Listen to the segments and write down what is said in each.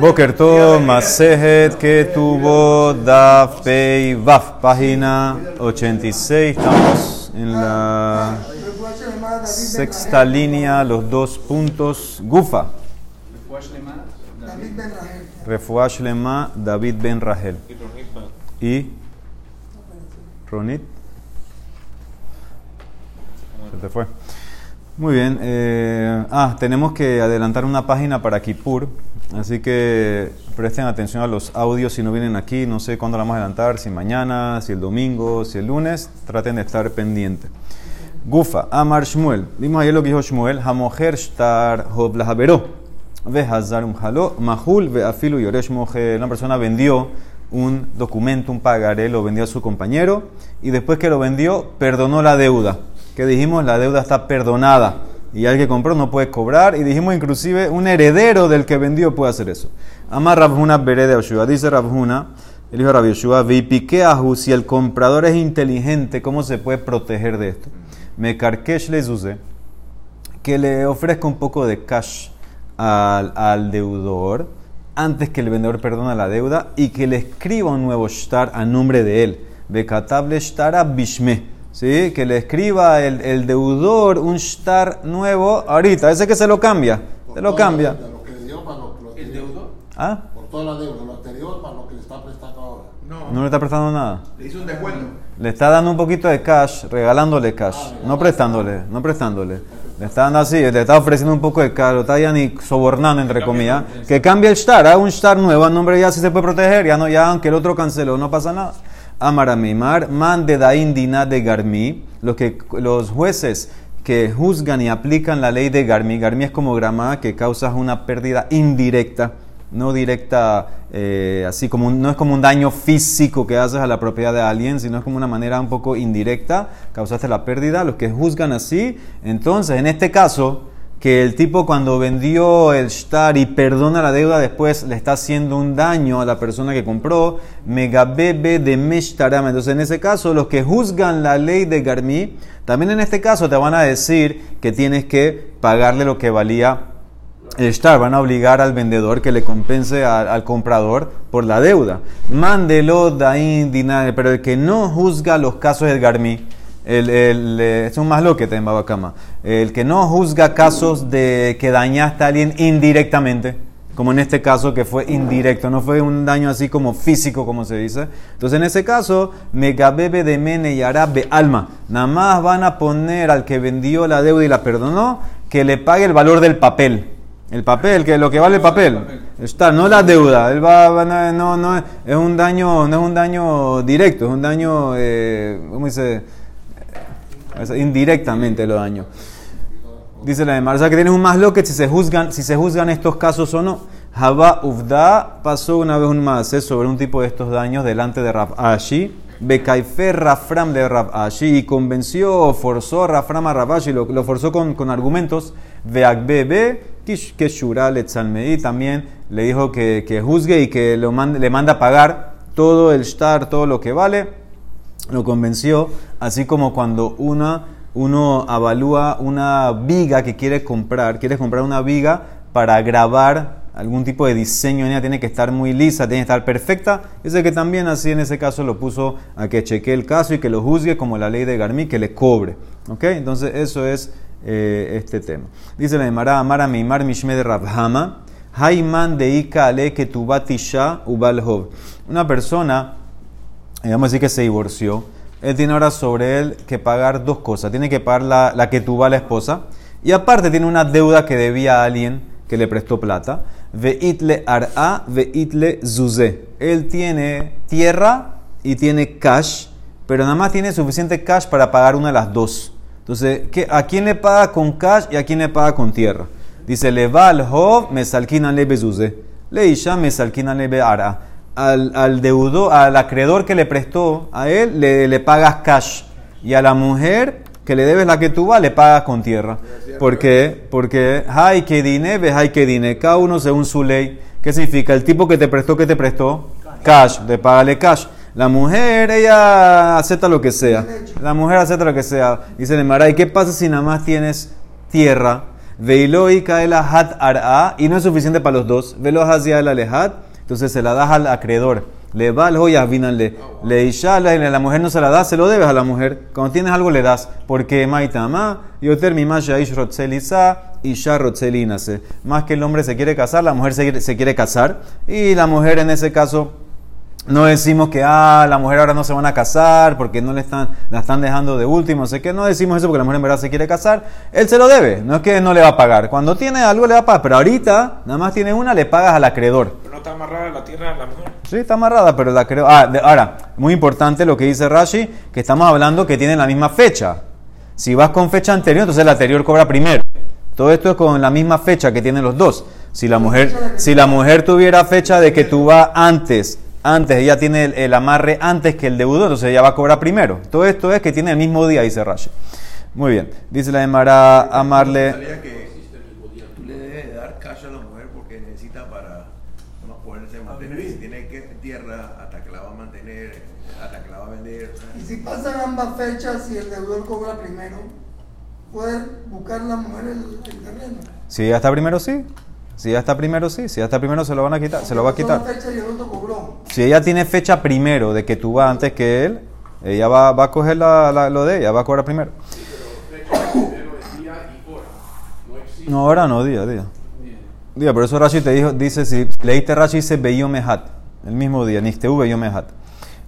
Boker Tov, Masejet, que tuvo Daf Pei Vaf, página 86. Estamos en la sexta línea, los dos puntos. Gufa. Refuash Lema, David Ben Rahel. Y Ronit. Se te fue. Muy bien. eh, ah, tenemos que adelantar una página para Kippur. Así que presten atención a los audios si no vienen aquí. No sé cuándo la vamos a adelantar, si mañana, si el domingo, si el lunes. Traten de estar pendientes. Gufa, Amar Shmuel. Vimos ayer lo que dijo Shmuel. Hamoher shtar hob lahavero. Ve hazar un halo. Mahul ve afilu yoresh moher. Una persona vendió un documento, un pagaré, lo vendió a su compañero. Y después que lo vendió, perdonó la deuda. Que dijimos, la deuda está perdonada. Y el que compró no puede cobrar. Y dijimos, inclusive, un heredero del que vendió puede hacer eso. Amar Rabhuna Bere de Yoshua. Dice Rabhuna, el hijo de Rabbi Yoshua, Vipiqueahu, si el comprador es inteligente, ¿cómo se puede proteger de esto? Me carquesh les use que le ofrezca un poco de cash al, al deudor antes que el vendedor perdona la deuda y que le escriba un nuevo shtar a nombre de él. Bekatable shtara bishme. ¿Sí? Que le escriba el, el deudor un shtar nuevo ahorita. Ese que se lo cambia. Se lo cambia. De lo que le dio para lo, lo ¿El deudor? ¿Ah? Por toda la deuda, lo anterior para lo que le está prestando ahora. No, No le está prestando nada. le hizo un descuento. Le está dando un poquito de cash, regalándole cash, no prestándole, no prestándole. Le está dando así, le está ofreciendo un poco de cash, lo está ya ni sobornando, entre comillas. Que cambie el shtar, haga un shtar nuevo, el nombre ya sí se puede proteger, ya no, ya aunque el otro canceló, no pasa nada. Amaramimar, man de dain dina de garmi, los, que, los jueces que juzgan y aplican la ley de garmi, garmi es como grama que causa una pérdida indirecta no directa, eh, así como no es como un daño físico que haces a la propiedad de alguien, sino es como una manera un poco indirecta, causaste la pérdida, los que juzgan así, entonces en este caso, que el tipo cuando vendió el shtar y perdona la deuda después le está haciendo un daño a la persona que compró, megabebe de meshtaram. Entonces en ese caso los que juzgan la ley de Garmi, también en este caso te van a decir que tienes que pagarle lo que valía el shtar van a obligar al vendedor que le compense al, comprador por la deuda. Mándelo dain dinar, pero el que no juzga los casos del garmi, el, el, eh, es un más lo que te Babacama, el que no juzga casos de que dañaste a alguien indirectamente, como en este caso que fue indirecto, no fue un daño así como físico, como se dice. Entonces, en ese caso, megabebe de mene y arabe alma. Nada más van a poner al que vendió la deuda y la perdonó que le pague el valor del papel. El papel, que lo que vale el papel. Está, no la deuda. Él va, va- no, no, no, es un daño, no es un daño directo, es un daño, eh, ¿cómo dice? Indirectamente lo daño. Dice la demás, o sea que tienes un más que si se juzgan, si se juzgan estos casos o no. Jabá Ufda pasó una vez un más sobre un tipo de estos daños delante de Rab Ashi. Rafram de Rab y convenció, forzó a Rafram a Rab Ashi, lo, lo forzó con, con argumentos. Veagbebe que Shura Letzalmei también le dijo que, que juzgue y que lo mande- le manda a pagar todo el shtar, todo lo que vale lo convenció, así como cuando una, uno avalúa una viga que quiere comprar, quieres comprar una viga para grabar algún tipo de diseño ella, tiene que estar muy lisa, tiene que estar perfecta, ese que también así en ese caso lo puso a que chequee el caso y que lo juzgue como la ley de Garmi, que le cobre. ¿Ok? Entonces eso es eh, este tema. Dice la Emara, Amara Meimar Mishme de Rabhama, Haiman de Ika Ale Ketubatisha Ubalhov. Una persona y vamos a decir que se divorció, él tiene ahora sobre él que pagar dos cosas. Tiene que pagar la, la que tuvo a la esposa y aparte tiene una deuda que debía a alguien que le prestó plata. Veitle ar'a, veitle zuze. Él tiene tierra y tiene cash, pero nada más tiene suficiente cash para pagar una de las dos. Entonces, ¿qué- ¿a quién le paga con cash y a quién le paga con tierra? Dice, le va al hov, me salquina lebe zuze. Le isha, me salquina ara al, al deudor, al acreedor que le prestó a él, le, le pagas cash. Y a la mujer que le debes la que tú vas, le pagas con tierra. ¿Por qué? Porque hay que dine, ves hay que dine. Cada uno según su ley. ¿Qué significa? El tipo que te prestó, que te prestó? Cash. De págale cash. La mujer, ella acepta lo que sea. La mujer acepta lo que sea. Dice el Mara, ¿y qué pasa si nada más tienes tierra? Veiloi kaela hat ara, y no es suficiente para los dos. Velo hacia el alehat, entonces se la das al acreedor. Le va al joya. Le isha, la, la mujer no se la da, se lo debes a la mujer. Cuando tienes algo le das. Porque maitama, yoter mi masha ish rotzelisa, isha rotzelinase. Más que el hombre se quiere casar, la mujer se quiere casar. Y la mujer en ese caso no decimos que ah, la mujer ahora no se van a casar porque no le están, la están dejando de último, sé que no decimos eso porque la mujer en verdad se quiere casar. Él se lo debe, no es que no le va a pagar. Cuando tiene algo le va a pagar, pero ahorita nada más tiene una, le pagas al acreedor. Pero no está amarrada la tierra a la mujer. Sí, está amarrada, pero la creo. Ah, de- ahora, muy importante lo que dice Rashi, que estamos hablando que tienen la misma fecha. Si vas con fecha anterior, entonces la anterior cobra primero. Todo esto es con la misma fecha que tienen los dos. Si la mujer, si la mujer tuviera fecha de que tú vas antes, antes, ella tiene el, el amarre antes que el deudor, entonces ella va a cobrar primero. Todo esto es que tiene el mismo día, dice Rashi. Muy bien. Dice la Emara amarle. Sabía que tú le debes de dar cash a la mujer porque necesita para no poderse mantener. Si tiene que tierra hasta que la va a mantener, hasta que la va a vender. Y si pasan ambas fechas y el deudor cobra primero, puede buscar la mujer el, el terreno. Si ella está primero, sí. Si ella está primero, sí. Si ella está primero, se lo van a quitar. Se lo va a quitar. Si ella tiene fecha primero de que tú vas antes que él, ella va, va a coger la- la- lo de ella, va a cobrar primero. No, ahora no, día, día. Día, por eso Rashi te dijo, dice, si leíste Rashi, dice Beyomehat, el mismo día, Nichteu Beyomehat.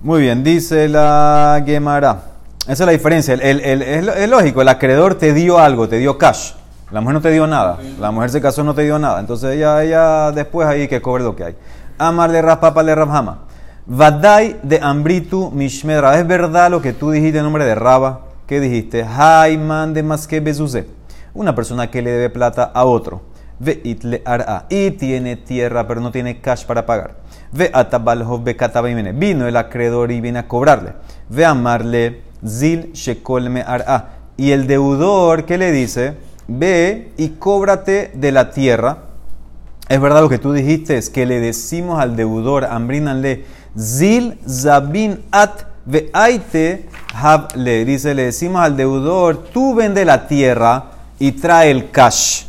Muy bien, dice la Gemara. Esa es la diferencia. El- el- el- es lógico, el acreedor te dio algo, te dio cash. La mujer no te dio nada. La mujer se casó, no te dio nada. Entonces ella, ella después ahí que cobre lo que hay. Amarle ras papa le rabhama. Vadai de ambritu mishmedra. Es verdad lo que tú dijiste en nombre de Raba. ¿Qué dijiste? Haiman de maske bezuze. Una persona que le debe plata a otro. Ve itle ara. Y tiene tierra, pero no tiene cash para pagar. Ve atabalhov be viene. Vino el acreedor y viene a cobrarle. Ve amarle zil shekolme ara. Y el deudor, ¿qué le dice? Ve y cóbrate de la tierra. Es verdad lo que tú dijiste, es que le decimos al deudor, ambrínanle, zil zabin at veaite le Dice, le decimos al deudor, tú vende la tierra y trae el cash.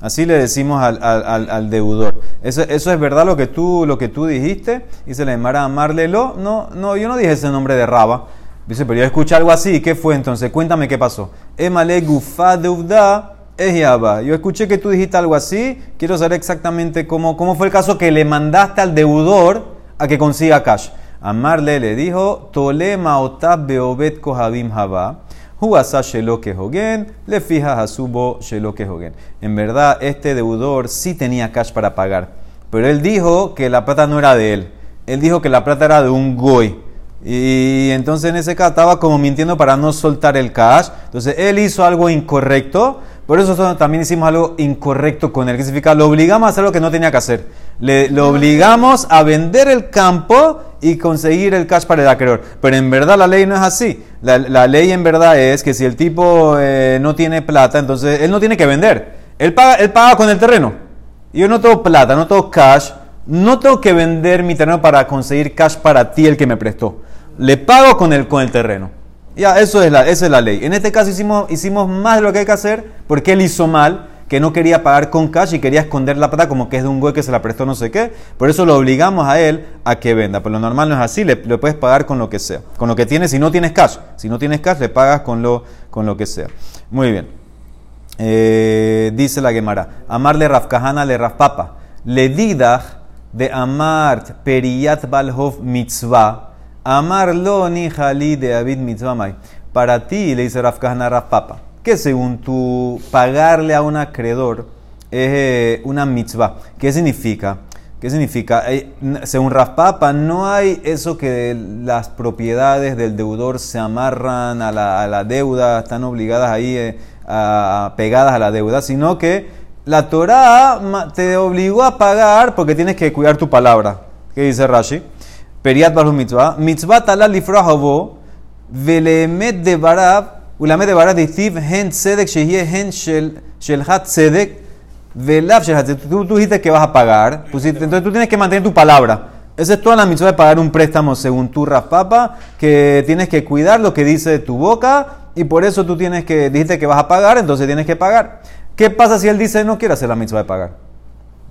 Así le decimos al, al- al- deudor. Eso, eso es verdad lo que tú, lo que tú dijiste. Y se le llamará amarlelo. No, no, yo no dije ese nombre de Raba. Dice, pero yo escuché algo así. ¿Qué fue entonces? Cuéntame qué pasó. Emale gufa deudá Ejiaba. Yo escuché que tú dijiste algo así. Quiero saber exactamente cómo, cómo fue el caso que le mandaste al deudor a que consiga cash. Amarle le dijo, Tolema otab beobet kohabim haba. Huasa shelo kehogen, le fija a subo kehogen. En verdad, este deudor sí tenía cash para pagar. Pero él dijo que la plata no era de él. Él dijo que la plata era de un goy. Y entonces en ese caso estaba como mintiendo para no soltar el cash. Entonces él hizo algo incorrecto. Por eso nosotros también hicimos algo incorrecto con él. ¿Qué significa? Lo obligamos a hacer lo que no tenía que hacer. Le, lo obligamos a vender el campo y conseguir el cash para el acreedor. Pero en verdad la ley no es así. La, la ley en verdad es que si el tipo eh, no tiene plata, entonces él no tiene que vender. Él paga, él paga con el terreno. Yo no tengo plata, no tengo cash. No tengo que vender mi terreno para conseguir cash para ti, el que me prestó. Le pago con el, con el terreno. Ya, eso es la, esa es la ley. En este caso hicimos, hicimos más de lo que hay que hacer porque él hizo mal, que no quería pagar con cash y quería esconder la plata como que es de un güey que se la prestó no sé qué. Por eso lo obligamos a él a que venda. Pero lo normal no es así, le, puedes pagar con lo que sea. Con lo que tienes, si no tienes cash. Si no tienes cash, le pagas con lo, con lo que sea. Muy bien. Eh, dice la Gemara, amarle Rafkahana le Rafpapa, le didach de amart periyat balhov mitzvah, amarlo ni jali de abid mitzvah mai. Para ti, le dice Rafkahana a Rafpapa, que según tu pagarle a un acreedor es eh, una mitzvah. ¿Qué significa? ¿Qué significa? Eh, según Rafpapa, no hay eso que las propiedades del deudor se amarran a la, a la deuda, están obligadas ahí, eh, a- pegadas a la deuda, sino que la Torah te obligó a pagar porque tienes que cuidar tu palabra. ¿Qué dice Rashi? Periat balu mitzvah. Mitzvah talal lifrohavo, velemet de barab, ulamet de barab dictiv hen tzedek shehye hen shel shel hat tzedek, velav shel hat tzedek. Tú, tú dijiste que vas a pagar, pusiste- entonces tú tienes que mantener tu palabra. Esa es toda la mitzvah de pagar un préstamo según tu Papa, que tienes que cuidar lo que dice tu boca y por eso tú tienes que, dijiste que vas a pagar, entonces tienes que pagar. ¿Qué pasa si él dice no quiere hacer la mitzvah de pagar?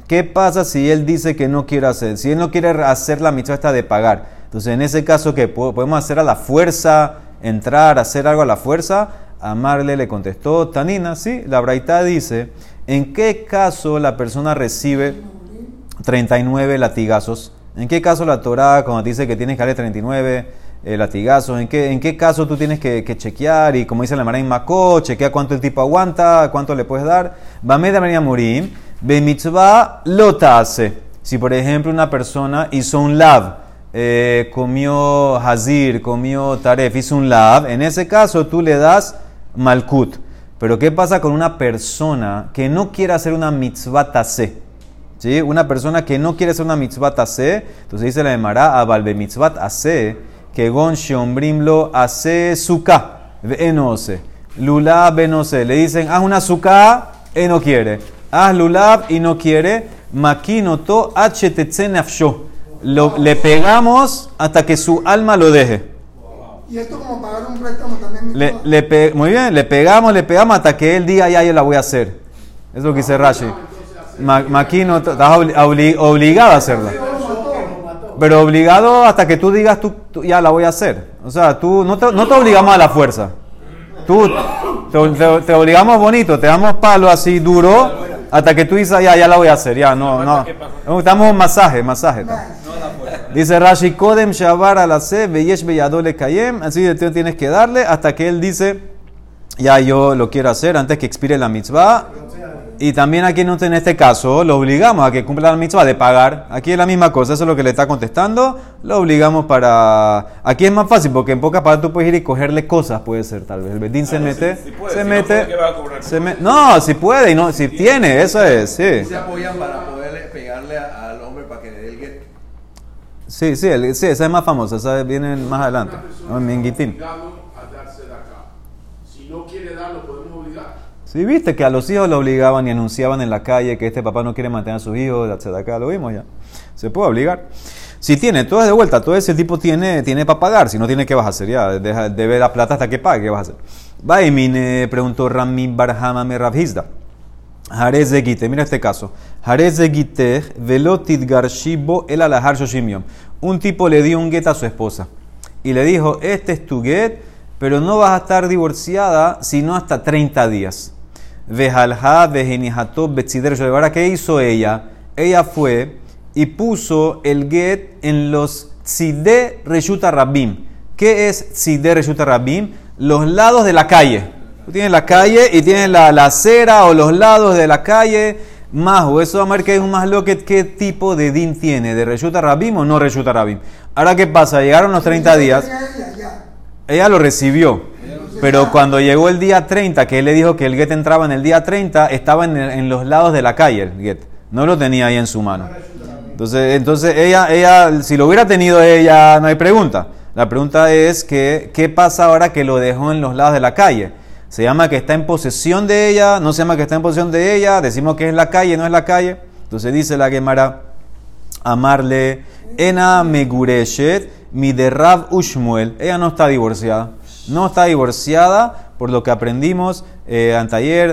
¿Qué pasa si él dice que no quiere hacer? Si él no quiere hacer la mitzvah esta de pagar. Entonces, en ese caso, ¿qué? ¿Podemos hacer a la fuerza, entrar, hacer algo a la fuerza? Amarle le contestó, Tanina, sí, la Braita dice, ¿en qué caso la persona recibe 39 latigazos? ¿En qué caso la Torah, cuando dice que tienes que darle 39 eh, latigazos, ¿en qué, ¿en qué caso tú tienes que, que chequear? Y como dice la Mara Makó, chequea cuánto el tipo aguanta, cuánto le puedes dar. Bamed María Murim, be mitzvah lotase. Si por ejemplo una persona hizo un lav, eh, comió hazir, comió taref, hizo un lav, en ese caso tú le das malkut. Pero ¿qué pasa con una persona que no quiere hacer una mitzvah tase? ¿Sí? Una persona que no quiere hacer una mitzvah tase, entonces dice la Emara, abalbe mitzvah ase, que gon sheombrimlo ase suka, enose, lulab benose. Le dicen, haz una suka, él no quiere. Haz lulab y no quiere. Makinoto htetzen nafsho. Lo- Le pegamos hasta que su alma lo deje. Y esto como pagar un préstamo también. Le, le pe- muy bien, le pegamos, le pegamos hasta que él diga, ya yo la voy a hacer. Es lo que dice Rashi. Ma- Maquino, estás obli- obli- obligado a hacerla. Pero obligado hasta que tú digas, tú, tú ya la voy a hacer. O sea, tú no te, no te obligamos a la fuerza. Tú te, te- te obligamos bonito, te damos palo así duro hasta que tú dices, ya, ya la voy a hacer. Ya, no, no. Estamos un masaje, masaje. Dice Rashi, Kodem Shabar al Veyesh Beyadole Kayem. Así de tú tienes que darle hasta que él dice, ya yo lo quiero hacer antes que expire la mitzvah. Y también aquí en en este caso lo obligamos a que cumpla la mitzvah de pagar. Aquí es la misma cosa, eso es lo que le está contestando. Lo obligamos para... Aquí es más fácil porque en pocas palabras tú puedes ir y cogerle cosas, puede ser tal vez. El Bedín se mete, si puede, se si no mete, puede, ¿qué va a cobrar? se me- no, si puede y no, si tiene, eso es, sí. Se apoyan para poder pegarle a- al hombre para que le dé el get. Sí, sí, el- sí, esa es más famosa, esa viene más adelante. No, en Minguitín a darse de acá. Si no quiere darlo, podemos obligar. Sí, viste que a los hijos lo obligaban y anunciaban en la calle que este papá no quiere mantener a sus hijos, acá lo vimos ya. Se puede obligar. Si tiene, todo es de vuelta, todo ese tipo tiene, tiene para pagar, si no tiene, ¿qué vas a hacer? Ya, deja, debe la plata hasta que pague, ¿qué vas a hacer? Baimine preguntó Rami Barhama me Rabhizda. Jarez de mira este caso. Jarez de velotit garshibo el alahar shoshimion. Un tipo le dio un get a su esposa y le dijo, este es tu get, pero no vas a estar divorciada sino hasta 30 días. Vejalha, vejenihato, betzider Ahora, ¿qué hizo ella? Ella fue y puso el get en los tzide reshuta rabim. ¿Qué es tzide reshuta rabim? Los lados de la calle. Tú tienes la calle y tienes la, la acera o los lados de la calle. Majo, eso vamos a ver que es un más lo que qué tipo de din tiene, de reshuta rabim o no reshuta rabim. Ahora, ¿qué pasa? Llegaron los 30 días. Ella lo recibió. Pero cuando llegó el día 30, que él le dijo que el get entraba en el día 30, estaba en, los lados de la calle el get. No lo tenía ahí en su mano. Entonces, entonces ella, ella, si lo hubiera tenido ella, no hay pregunta. La pregunta es que, ¿qué pasa ahora que lo dejó en los lados de la calle? Se llama que está en posesión de ella, no se llama que está en posesión de ella, decimos que es la calle, no es la calle. Entonces dice la Gemara, amarle ena megureshet mi de Rab Ushmuel. Ella no está divorciada. No está divorciada por lo que aprendimos eh,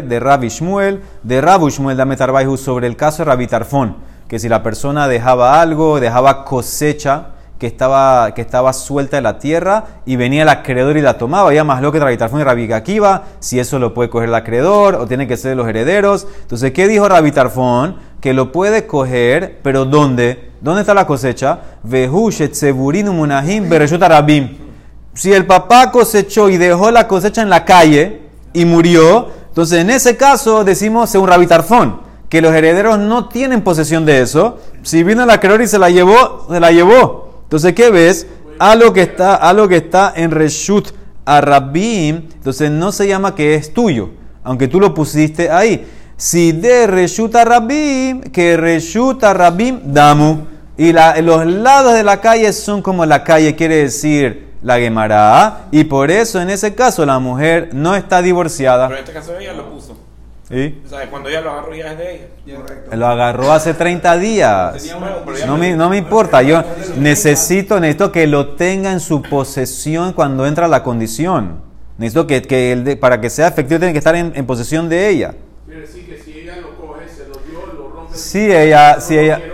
de Rab Ishmuel, de Rab Ushmuel dame Tarbaihu sobre el caso de Rabbi Tarfón, que si la persona dejaba algo, dejaba cosecha que estaba, que estaba suelta de la tierra y venía el acreedor y la tomaba, ya más lo que Rabbi Tarfón y Rabbi Akiva, si eso lo puede coger el acreedor o tiene que ser de los herederos. Entonces, ¿qué dijo Rabbi Tarfón? Que lo puede coger, pero ¿dónde? ¿Dónde está la cosecha? Si el papá cosechó y dejó la cosecha en la calle y murió, entonces en ese caso decimos según Rabbi Tarfón, que los herederos no tienen posesión de eso. Si vino el acreedor y se la llevó, se la llevó. Entonces, ¿qué ves? Algo que está, que está en Reshut Arabim, entonces no se llama que es tuyo, aunque tú lo pusiste ahí. Si de Reshut Arabim, que Reshut Arabim damu. Y la- los lados de la calle son como la calle, quiere decir la Gemara. Y por eso, en ese caso, la mujer no está divorciada. Pero en este caso ella lo puso. Sea, cuando ella lo agarró ya es de ella. Lo agarró hace 30 días. No me, no me importa, yo necesito, necesito que lo tenga en su posesión cuando entra la condición. Necesito que, que el de- para que sea efectivo tiene que estar en, en posesión de ella. Quiere decir que si ella, si ella, Quiero-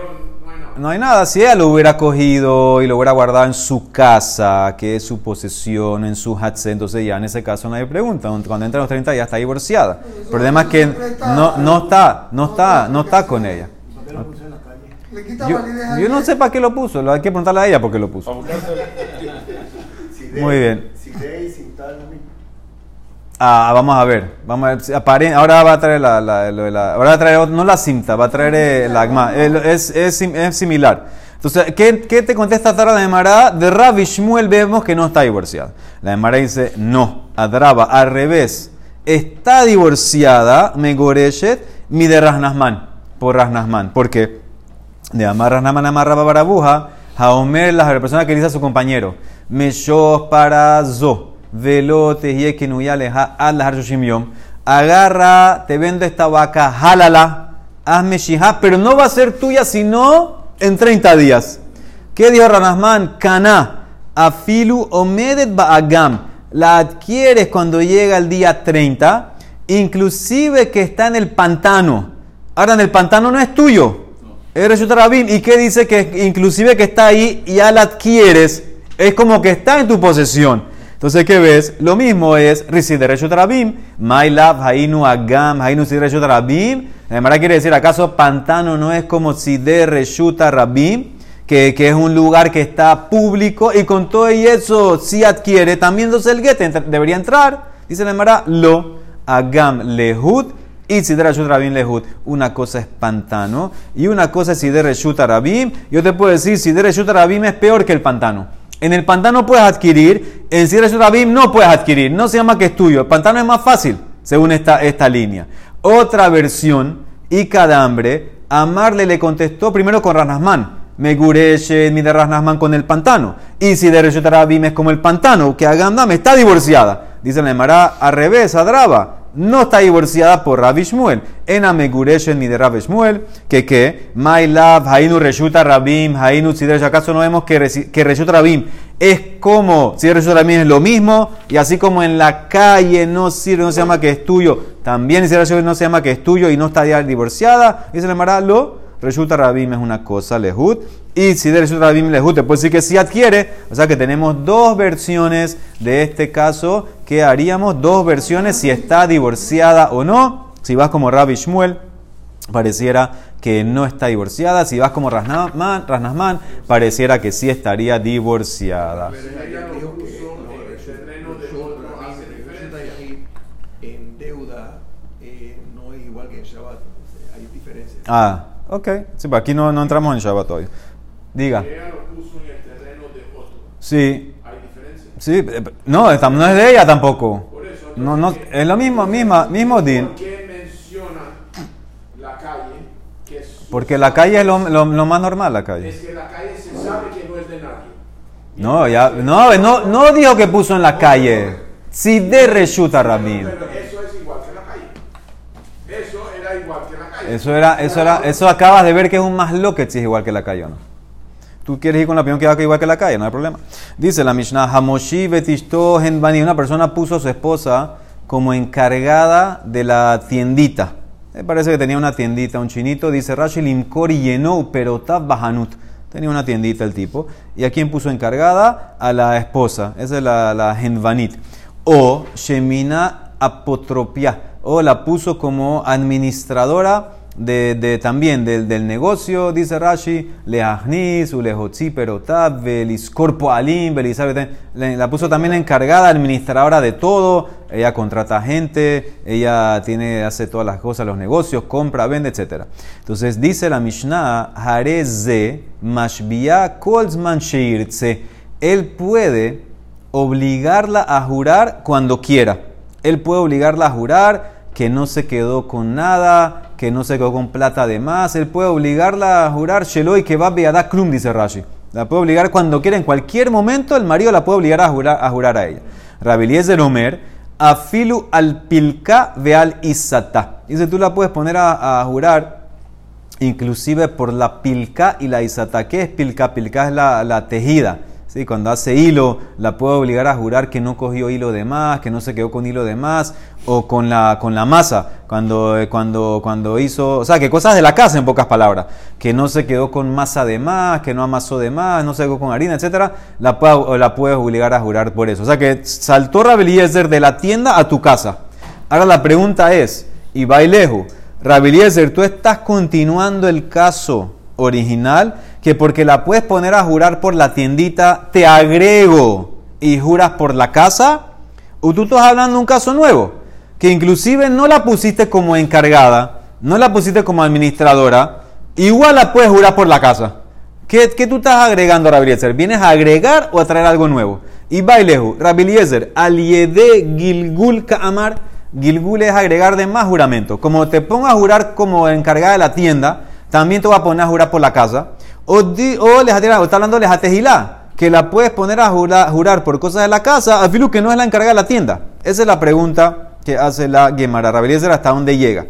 no hay nada. No hay nada, si ella lo hubiera cogido y lo hubiera guardado en su casa, que es su posesión, en su hatse, entonces ya en ese caso nadie pregunta. Cuando entra a los 30 ya está divorciada. El problema es que no, no está, no está, no está con ella. Yo, yo no sé para qué lo puso, lo hay que preguntarle a ella por qué lo puso. Muy bien. Si sin tal, no me- Ah, vamos a ver. Vamos a ver. apare- Ahora va a traer la, la- de ahora va a traer no la cinta, va a traer eh, la agma. El- Es, es, es similar. Entonces, ¿qué, qué te contesta Tara la Emara? De Rabbi Shmuel vemos que no está divorciada. La Emara dice, no, Adraba, al revés. Está divorciada, Megoreshet, mi de Rasnasman, por Rasnasman. ¿Por qué? De Amar Rasnasman amarraba barabuja, Haomer, la persona que dice a su compañero, Meshos para zo, velote agarra, te vendo esta vaca, jálala, hazme shihá, pero no va a ser tuya sino en 30 días. ¿Qué dijo Ranasman? Caná, afilu omedet ba'agam, la adquieres cuando llega el día 30, inclusive que está en el pantano. Ahora, en el pantano no es tuyo. Es Reshut Rabim. ¿Y qué dice? Que inclusive que está ahí y ya la adquieres. Es como que está en tu posesión. Entonces, ¿qué ves? Lo mismo es Risi de Reshut Rabim. My love, Hainu Agam, Hainu Si de Reshut Rabim. Además, quiere decir, ¿acaso pantano no es como Si de Reshut Rabim? Que, que es un lugar que está público y con todo y eso si adquiere, también entonces el debería entrar. Dice la Emara, lo agam lehut y Sider Reshut Rabim Lehut. Una cosa es pantano y una cosa es Sider Reshut Rabim. Yo te puedo decir, Sider Reshut Rabim es peor que el pantano. En el pantano puedes adquirir, en Sider Reshut Rabim no puedes adquirir. No se llama que es tuyo. El pantano es más fácil, según esta, esta línea. Otra versión, y Cadambre, Amarle le contestó primero con Ranasman. Megureshe, mi de Rasnasman con el pantano. Y si de Reshut Rabim es como el pantano, que Agandam está divorciada. Dice la Emara, al revés, Adraba. No está divorciada por Rabbi Shmuel. En Amegureshe, mi de Rabbi Shmuel. Que que, My love, Hainu Reshuta Rabim, Hainu Sideresh. ¿Acaso no vemos que, que Reshut Rabim es como, si Reshut Rabim es lo mismo? Y así como en la calle no sirve, no se llama que es tuyo. También si no se llama que es tuyo y no está divorciada. Dice la Emara, lo. Reshuta Rabim es una cosa, Lehut. Y si de Reshuta Rabim Lehut, te puede decir que sí adquiere. O sea que tenemos dos versiones de este caso que haríamos, dos versiones si está divorciada o no. Si vas como Rabbi Shmuel, pareciera que no está divorciada. Si vas como Rasnasman, Rasnasman, pareciera que sí estaría divorciada. Ah, ok. Sí, pero aquí no, no entramos en Shabbat hoy. Diga. Sí, Hay diferencia. Sí, eh, no, no es de ella tampoco. Por eso, No, no, es lo mismo, misma, mismo din. ¿Por qué menciona la calle? Que es Porque la calle es lo, lo- lo más normal, la calle. Es que la calle se sabe que no es de nadie. No, ya, no, no, no dijo que puso en la calle. Si de reshuta Rabin. Pero eso es igual que la calle. Eso era igual que la calle. Eso era, eso era, eso acabas de ver que es un más lo que si es igual que la calle o no. Tú quieres ir con la opinión que va igual que la calle, no hay problema. Dice la Mishnah, Hamoshi betishto henbani. Una persona puso a su esposa como encargada de la tiendita. Me parece que tenía una tiendita, un chinito. Dice Rashi Limkori perotav bahanut. Tenía una tiendita el tipo. ¿Y a quién puso encargada? A la esposa. Esa es la, la. O Shemina apotropia. O la puso como administradora de, también del, del negocio, dice Rashi, leahnis, ulehotzi perotab, veliscorpo alim, La puso también encargada, administradora de todo. Ella contrata gente, ella tiene, hace todas las cosas, los negocios, compra, vende, etc. Entonces dice la Mishnah, hareze mashbia kolzman sheirtze. Él puede obligarla a jurar cuando quiera. Él puede obligarla a jurar que no se quedó con nada, que no se quedó con plata de más. Él puede obligarla a jurar Sheloy que va a Krum, dice Rashi. La puede obligar cuando quiera, en cualquier momento el marido la puede obligar a jurar a, jurar a ella. Rabiliezer Omer, afilu al pilka ve al isata. Dice, tú la puedes poner a, jurar inclusive por la pilka y la isata. ¿Qué es pilka? Pilka es la tejida. ¿Sí? Cuando hace hilo, la puede obligar a jurar que no cogió hilo de más, que no se quedó con hilo de más, o con la, con la masa, cuando, eh, cuando, cuando hizo, o sea, que cosas de la casa en pocas palabras, que no se quedó con masa de más, que no amasó de más, no se quedó con harina, etcétera, la, la puedes obligar a jurar por eso. O sea, que saltó Rabeliezer de la tienda a tu casa. Ahora la pregunta es, y Bailejo, Rabeliezer, tú estás continuando el caso original, que porque la puedes poner a jurar por la tiendita, te agrego y juras por la casa, o tú estás hablando de un caso nuevo, que inclusive no la pusiste como encargada, no la pusiste como administradora, igual la puedes jurar por la casa. ¿Qué, qué tú estás agregando, Rabeliezer? ¿Vienes a agregar o a traer algo nuevo? Y Bailehu, Rabeliezer, Aliede Gilgul Kaamar, Gilgul es agregar de más juramento. Como te pongo a jurar como encargada de la tienda, también te voy a poner a jurar por la casa. O, di, o, está hablando de lejatejilá, que la puedes poner a jurar, por cosas de la casa, a filu que no es la encargada de la tienda. Esa es la pregunta que hace la Gemara. Rabeliezer, ¿hasta dónde llega?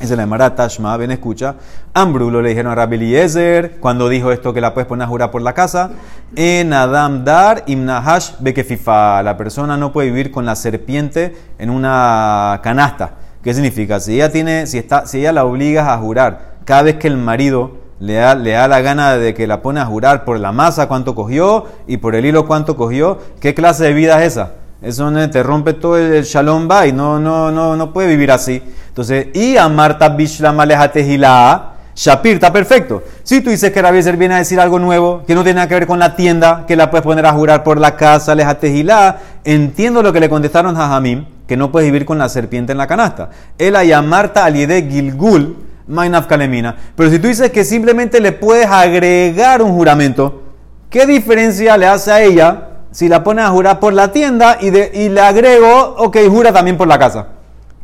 Esa es la Gemara Tashma, ven escucha. Ambrulo le dijeron a Rabbi Eliezer cuando dijo esto que la puedes poner a jurar por la casa. En Adam Dar Imnahash Bekefifa. La persona no puede vivir con la serpiente en una canasta. ¿Qué significa? Si ella, tiene, si, está, si ella la obligas a jurar cada vez que el marido le da, le da la gana de que la pone a jurar por la masa cuánto cogió y por el hilo cuánto cogió, ¿qué clase de vida es esa? Eso te rompe todo el shalom y no, no, no, no puede vivir así. Entonces, y a Marta Bishlam Alejatejilá, Shapir, está perfecto. Si tú dices que Rabiezer viene a decir algo nuevo, que no tiene nada que ver con la tienda, que la puedes poner a jurar por la casa, Alejatejilá, entiendo lo que le contestaron a Jamim, que no puedes vivir con la serpiente en la canasta. Él a Marta Aliede Gilgul, Mainaf Kalemina. Pero si tú dices que simplemente le puedes agregar un juramento, ¿qué diferencia le hace a ella si la pones a jurar por la tienda y, le agrego, ok, jura también por la casa?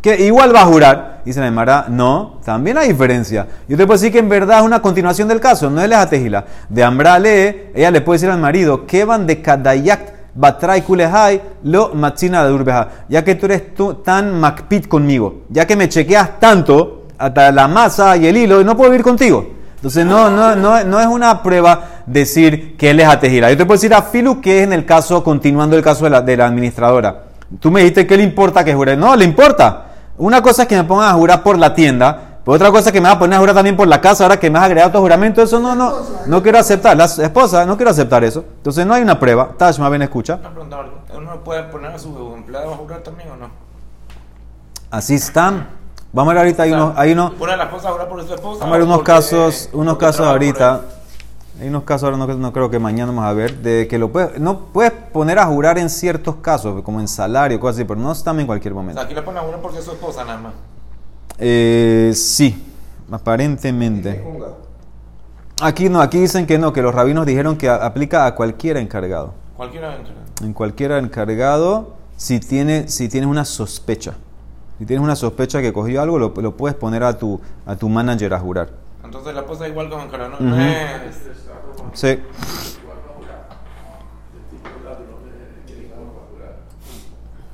Que igual va a jurar. Dice la Emara, no, también hay diferencia. Yo te puedo decir que en verdad es una continuación del caso, no es la tejila. De Ambrale, ella le puede decir al marido, que van de Kadayak Batray Kulehai, lo Matzina de Urbeja. Ya que tú eres tú tan macpit conmigo, ya que me chequeas tanto, hasta la masa y el hilo, y no puedo vivir contigo. Entonces no, no, no, no es una prueba decir que él es atejila. Yo te puedo decir a Filu que es en el caso, continuando el caso de la, de la administradora. Tú me dijiste que le importa que jure. No, le importa. Una cosa es que me pongan a jurar por la tienda, pero otra cosa es que me va a poner a jurar también por la casa, ahora que me has agregado otro juramento, eso no, no, no quiero aceptar. La esposa, no quiero aceptar eso. Entonces no hay una prueba. Tashma, ven, escucha. Una pregunta, ¿uno puede poner a su empleado a jurar también o no? Así están. Vamos a ver ahorita, hay unos, hay unos, por su esposa. Vamos a ver unos porque- casos, unos casos ahorita. Hay unos casos ahora, no, no creo que mañana vamos a ver, de que lo puedes, no puedes poner a jurar en ciertos casos, como en salario, cosas así, pero no están en cualquier O sea, momento. aquí le pone a jurar porque es su esposa nada más. Eh, sí, aparentemente. Aquí no, aquí dicen que no, que los rabinos dijeron que aplica a cualquiera encargado. Cualquiera entra. En cualquiera encargado, si, tiene, si tienes una sospecha. Si tienes una sospecha que cogió algo, lo, lo puedes poner a tu, a tu manager a jurar. Entonces la esposa igual con encargado. No, es... Sí.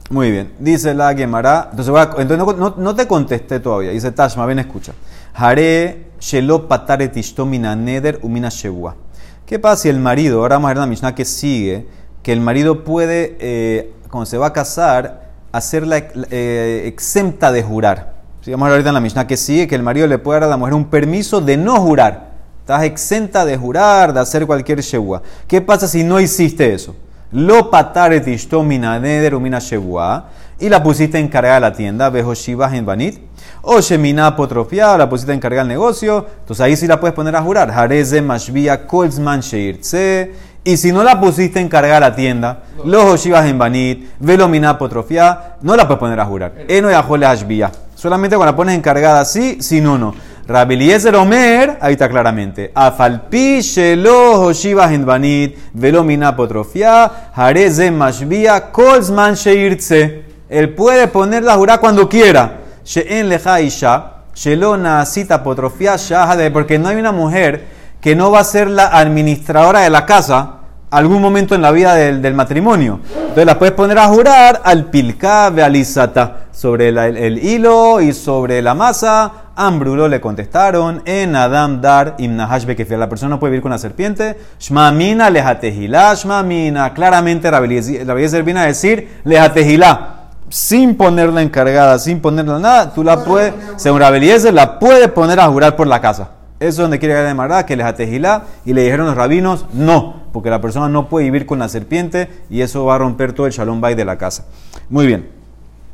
Muy bien. Dice la Gemara. Entonces, voy a- entonces no, no- no te contesté todavía. Dice Tashma, ven, escucha. Hare shelo patare mina neder umina shegua. ¿Qué pasa si el marido, ahora vamos a ver la Mishnah que sigue, que el marido puede, eh, cuando se va a casar, hacerla eh, exenta de jurar? Ver ahorita en la Mishnah que sigue, que el marido le puede dar a la mujer un permiso de no jurar. Estás exenta de jurar, de hacer cualquier shegua. ¿Qué pasa si no hiciste eso? Lo patare tishto mina neder umina shegua. Y la pusiste encargada de la tienda, vejo shivas en banit. O shemina apotrofia, la pusiste encargada del negocio. Entonces ahí sí la puedes poner a jurar. Jareze mashvia kolzman sheirtse. Y si no la pusiste encargada de la tienda, los oshivas en banit, velo mina apotrofia, no la puedes poner a jurar. Eno yajole ashvia. Solamente cuando la pones encargada sí, si no, no. Rabbi Eliezer Omer, ahí está claramente. Afalpi shelo hoshivas en banit, velo mina apotrofia, jareze mashvia kolzman sheirtse. Él puede ponerla a jurar cuando quiera. She'en leja isha, shelo nacita apotrofia shahade, porque no hay una mujer que no va a ser la administradora de la casa algún momento en la vida del, del matrimonio. Entonces la puedes poner a jurar al pilka alisata sobre la- el, el hilo y sobre la masa Ambrulo le contestaron, en Adam dar imnahash bekefia. La persona no puede vivir con la serpiente. Shmamina lejatejilá, shmamina. Claramente la belleza viene a decir lejatejilá. Sin ponerla encargada, sin ponerla nada, tú la puedes, según Rabeliezer, la puedes poner a jurar por la casa. Eso es donde quiere de Mará, que les atejilá, y le dijeron los rabinos, no, porque la persona no puede vivir con la serpiente y eso va a romper todo el shalom bay de la casa. Muy bien.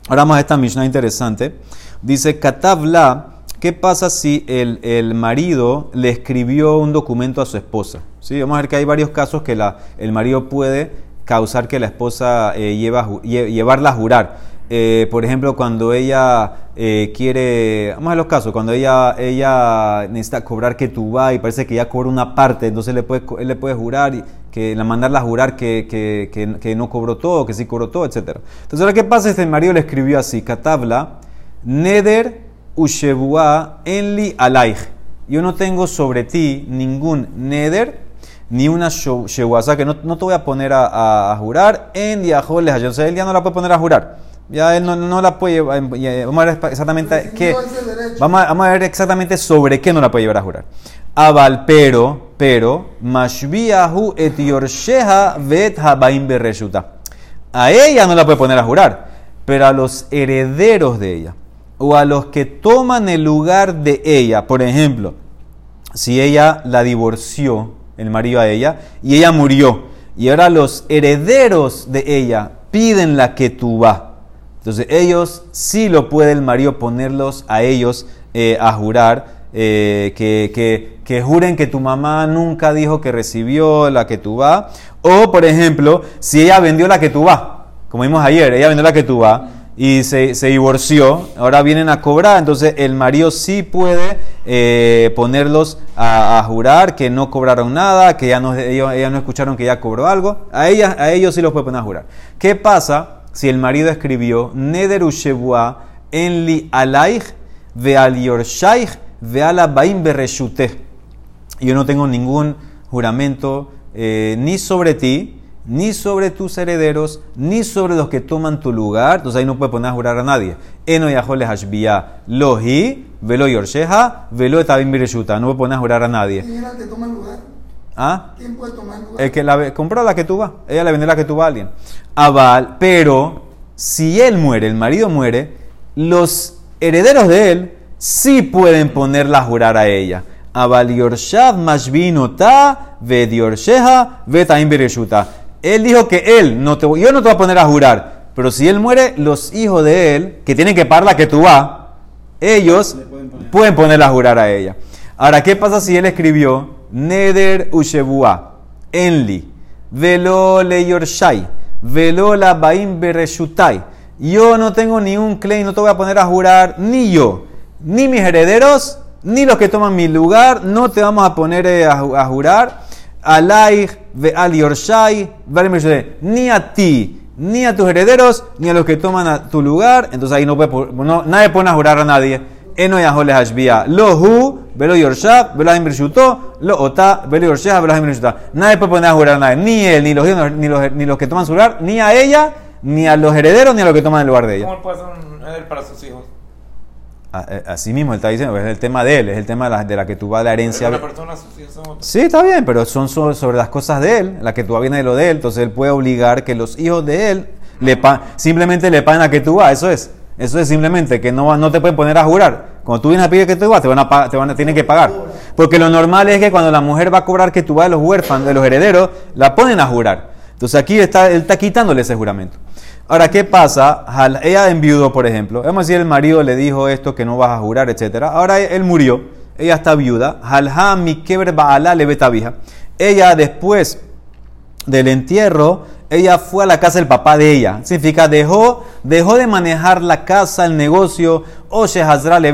Ahora vamos a esta Mishnah interesante. Dice, Katavla, ¿qué pasa si el, marido le escribió un documento a su esposa? ¿Sí? Vamos a ver que hay varios casos que la, el marido puede causar que la esposa eh, llevarla a jurar. Eh, por ejemplo, cuando ella eh, quiere, vamos a los casos, cuando ella, ella necesita cobrar que tú vas y parece que ya cobra una parte, entonces le puede, él le puede jurar, y que, mandarla a jurar que, que, que, no cobró todo, que sí cobró todo, etc. Entonces, ahora, ¿qué pasa? Este marido le escribió así, Katabla, Neder Ushebua Enli Alaich. Yo no tengo sobre ti ningún Neder ni una Shebua, o sea que no, no, te voy a poner a, a, jurar en Diajoles, o sea, él ya no la puede poner a jurar. Ya él no, no la puede llevar. Vamos a ver exactamente qué. Vamos a, vamos a, ver exactamente sobre qué no la puede llevar a jurar. Aval, pero, pero, mashbiahu et yorsheha vet habaim bereshuta. A ella no la puede poner a jurar, pero a los herederos de ella o a los que toman el lugar de ella, por ejemplo, si ella la divorció, el marido a ella, y ella murió, y ahora los herederos de ella piden la que tú vas entonces ellos sí lo puede el marido ponerlos a ellos eh, a jurar, eh, que, que, juren que tu mamá nunca dijo que recibió la que tú. O, por ejemplo, si ella vendió la que tú como vimos ayer, ella vendió la que tú y se, se, divorció, ahora vienen a cobrar, entonces el marido sí puede eh, ponerlos a, jurar que no cobraron nada, que ya no, ellos, no escucharon que ya cobró algo, a, ella, a ellos sí los puede poner a jurar. ¿Qué pasa? Si el marido escribió Nederu en li alaich ve al yorshaich ve ala baim bereshute. Yo no tengo ningún juramento eh, ni sobre ti, ni sobre tus herederos, ni sobre los que toman tu lugar. Entonces ahí no puede poner a jurar a nadie. Eno yajoles hashbia lohi, velo yorsheha, velo etabim bereshuta. No puede poner a jurar a nadie. ¿Ah? ¿Quién puede tomar lugar? El que la compró la que tú vas. Ella le vendió la que tú vas a alguien. Aval, pero si él muere, el marido muere, los herederos de él sí pueden ponerla a jurar a ella. Aval yorshav mashvinota ve diorsheha ve bereshuta. Él dijo que él, no te, yo no te voy a poner a jurar, pero si él muere, los hijos de él, que tienen que pagar la que tú vas, ellos pueden ponerla a jurar a ella. Ahora, ¿qué pasa si él escribió Neder Ushebua, Enli, Velo Le Yorshai, Velo La Baim Bereshutai? Yo no tengo ni un claim, no te voy a poner a jurar, ni yo, ni mis herederos, ni los que toman mi lugar, no te vamos a poner eh, a, jurar. Alay, Al Yorshai, ni a ti, ni a tus herederos, ni a los que toman tu lugar. Entonces ahí no puede, no, nadie pone a jurar a nadie. Eno Yahole Hashbia. Lo hu, velo Yorshab, velo Imrishuto, lo ota, velo Yorshab, velo Imrishuta. Nadie puede poner a jurar a nadie, ni él, ni los, ni los, ni los que toman su lugar, ni a ella, ni a los herederos, ni a los que toman el lugar de ella. ¿Cómo puede ser un hereder para sus hijos? Eh, así mismo, él está diciendo, es el tema de él, es el tema de la, de la que tú vas la herencia. Pero la persona, Sí, está bien, pero son sobre, las cosas de él, la que tú vas viene de lo de él, entonces él puede obligar que los hijos de él le simplemente le paguen a que tú vas, eso es. Eso es simplemente que no, no te pueden poner a jurar. Cuando tú vienes a pedir que tú vas, te van a, te van a tienen que pagar. Porque lo normal es que cuando la mujer va a cobrar que tú vas de los huérfanos, de los herederos, la ponen a jurar. Entonces aquí está, él está quitándole ese juramento. Ahora, ¿qué pasa? Ella enviudó, por ejemplo. Vamos a decir, el marido le dijo esto, que no vas a jurar, etc. Ahora él murió. Ella está viuda. Halha mi le Ella después del entierro ella fue a la casa del papá de ella. Significa, dejó, dejó de manejar la casa, el negocio, o Shehazra le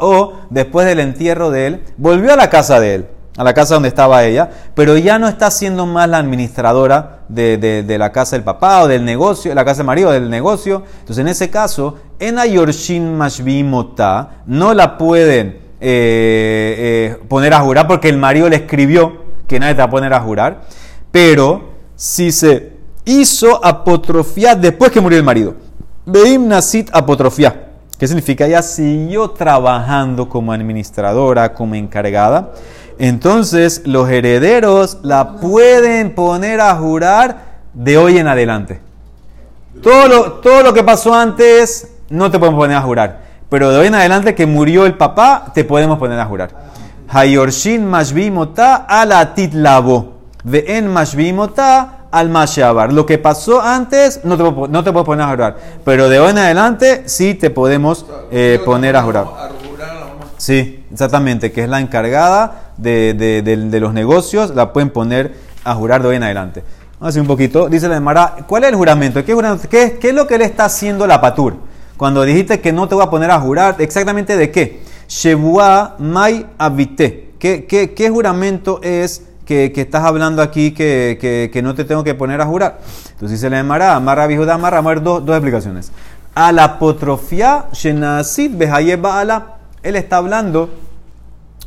o después del entierro de él, volvió a la casa de él, a la casa donde estaba ella, pero ya no está siendo más la administradora de, la casa del papá o del negocio, la casa del marido del negocio. Entonces, en ese caso, en Ayorshin Mashbimota no la pueden eh, eh, poner a jurar porque el marido le escribió que nadie te va a poner a jurar, pero si se hizo apotrofia después que murió el marido. Veim nasit apotrofia. ¿Qué significa? Ella siguió trabajando como administradora, como encargada. Entonces los herederos la pueden poner a jurar de hoy en adelante. Todo lo, todo lo que pasó antes no te podemos poner a jurar. Pero de hoy en adelante que murió el papá, te podemos poner a jurar. Hayorshin mashbimota titlabo. Ve'en mashbimota al mashabar. Lo que pasó antes no te, puedo- no te puedo poner a jurar. Pero de hoy en adelante sí te podemos eh, poner a jurar. Sí, exactamente, que es la encargada de, de- de- de los negocios, la pueden poner a jurar de hoy en adelante. Vamos a decir un poquito, dice la Emara, ¿cuál es el juramento? ¿Qué, juramento? ¿Qué, es- qué es lo que le está haciendo la patur? Cuando dijiste que no te voy a poner a jurar, ¿exactamente de qué? Shebua mai. ¿Qué, qué, qué juramento es que, estás hablando aquí que, que- no te tengo que poner a jurar? Entonces dice la Emara, amarra vijuda, amarra, vamos a ver dos, dos explicaciones. A la apotrofia shenasid behaye baala. Él está hablando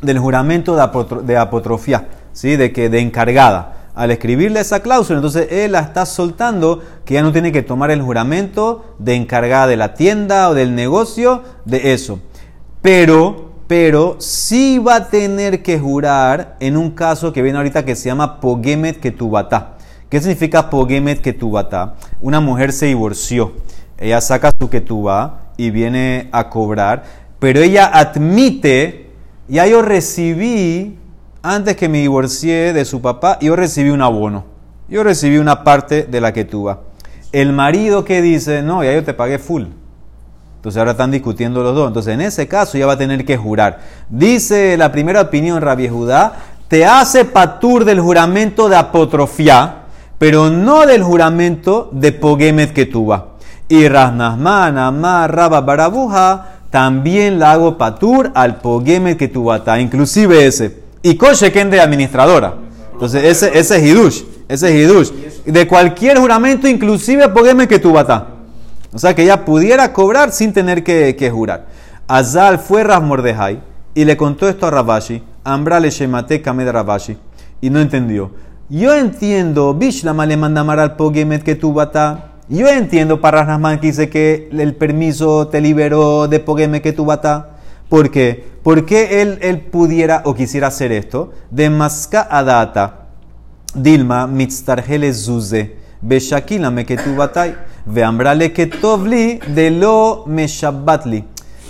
del juramento de, apotro- de apotrofia, ¿sí? de, que, de encargada. Al escribirle esa cláusula, entonces él la está soltando que ya no tiene que tomar el juramento de encargada de la tienda o del negocio, de eso. Pero, pero sí va a tener que jurar en un caso que viene ahorita que se llama Pogemet Ketubata. ¿Qué significa Pogemet Ketubata? Una mujer se divorció. Ella saca su Ketubá y viene a cobrar, pero ella admite, ya yo recibí, antes que me divorcié de su papá, yo recibí un abono. Yo recibí una parte de la Ketubá. El marido que dice, no, ya yo te pagué full. Entonces ahora están discutiendo los dos. Entonces en ese caso ya va a tener que jurar. Dice la primera opinión, Rabbi Judá, te hace patur del juramento de apotrofia, pero no del juramento de pogemet que tuva. Y Rasnasman, Amar, Rabba Barabuja, también la hago patur al pogemet que tuvata, inclusive ese. Y Kosheken de administradora. Entonces ese, ese es Hidush, ese es Hidush. De cualquier juramento, inclusive pogemet que tuvata. O sea, que ella pudiera cobrar sin tener que, jurar. Azal fue Mordejai y le contó esto a Rabashi. Ambra le shemate kame de Rabashi. Y no entendió. Yo entiendo, Bishlama le manda amar al Pogemet que tu bata. Yo entiendo para Rasnasman que dice que el permiso te liberó de Pogemet que tu bata. ¿Por qué? Porque él, él pudiera o quisiera hacer esto. De Maska Adata. Dilma mitztarjele zuze. Beshakila me que tu batay. Veambrale que tovli de lo meshabatli.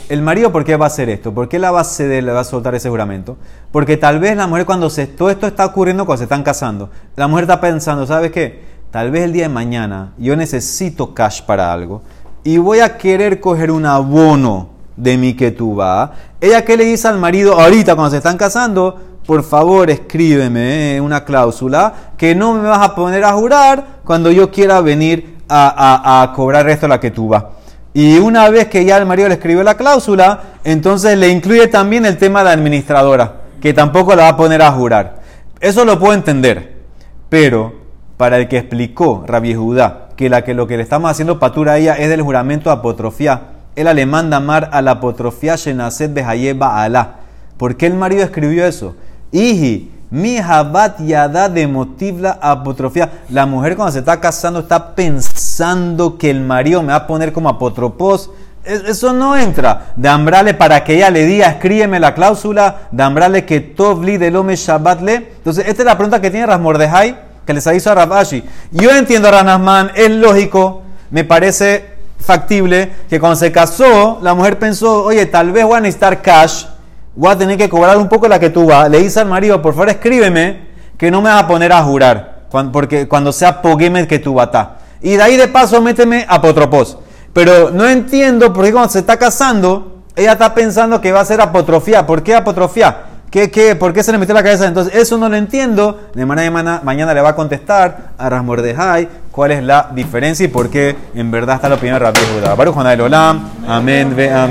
El marido, ¿por qué va a hacer esto? ¿Por qué la va a ceder, le va a soltar ese juramento? Porque tal vez la mujer, cuando se, todo esto está ocurriendo cuando se están casando, la mujer está pensando, ¿sabes qué? Tal vez el día de mañana yo necesito cash para algo y voy a querer coger un abono de mi que va. Ella, ¿qué le dice al marido ahorita cuando se están casando? Por favor, escríbeme eh, una cláusula que no me vas a poner a jurar cuando yo quiera venir a, a- a cobrar de la que tú. Y una vez que ya el marido le escribió la cláusula, entonces le incluye también el tema de la administradora, que tampoco la va a poner a jurar. Eso lo puedo entender. Pero para el que explicó Rabbi Judá que, la que lo que le estamos haciendo patura a ella es del juramento apotrofía, él le manda amar a la apotrofía Shenaset Behayeba Alá. ¿Por qué el marido escribió eso? Iji, mi habat yada de motivla apotrofía. La mujer cuando se está casando está pensando que el marido me va a poner como apotropos. Es- Eso no entra. De ambrale para que ella le diga, escríbeme la cláusula. De ambrale que tovli del ome shabatle. Entonces, esta es la pregunta que tiene Rasmordejai, que les hizo a Rabashi. Yo entiendo a Ranasman, es lógico, me parece factible que cuando se casó, la mujer pensó, oye, tal vez voy a necesitar cash, voy a tener que cobrar un poco la que tú vas. Le dice al marido, por favor escríbeme que no me vas a poner a jurar, porque cuando sea pogemet que tú batá. Y de ahí de paso méteme apotropos. Pero no entiendo por qué cuando se está casando, ella está pensando que va a ser apotrofía. ¿Por qué apotrofía? ¿Qué, qué, ¿Por qué se le metió la cabeza? Entonces, eso no lo entiendo. De manera mañana, le va a contestar a Rasmordejai cuál es la diferencia y por qué en verdad está la opinión de Rabbi Judá. Baruch Olam. Amén. ve amén.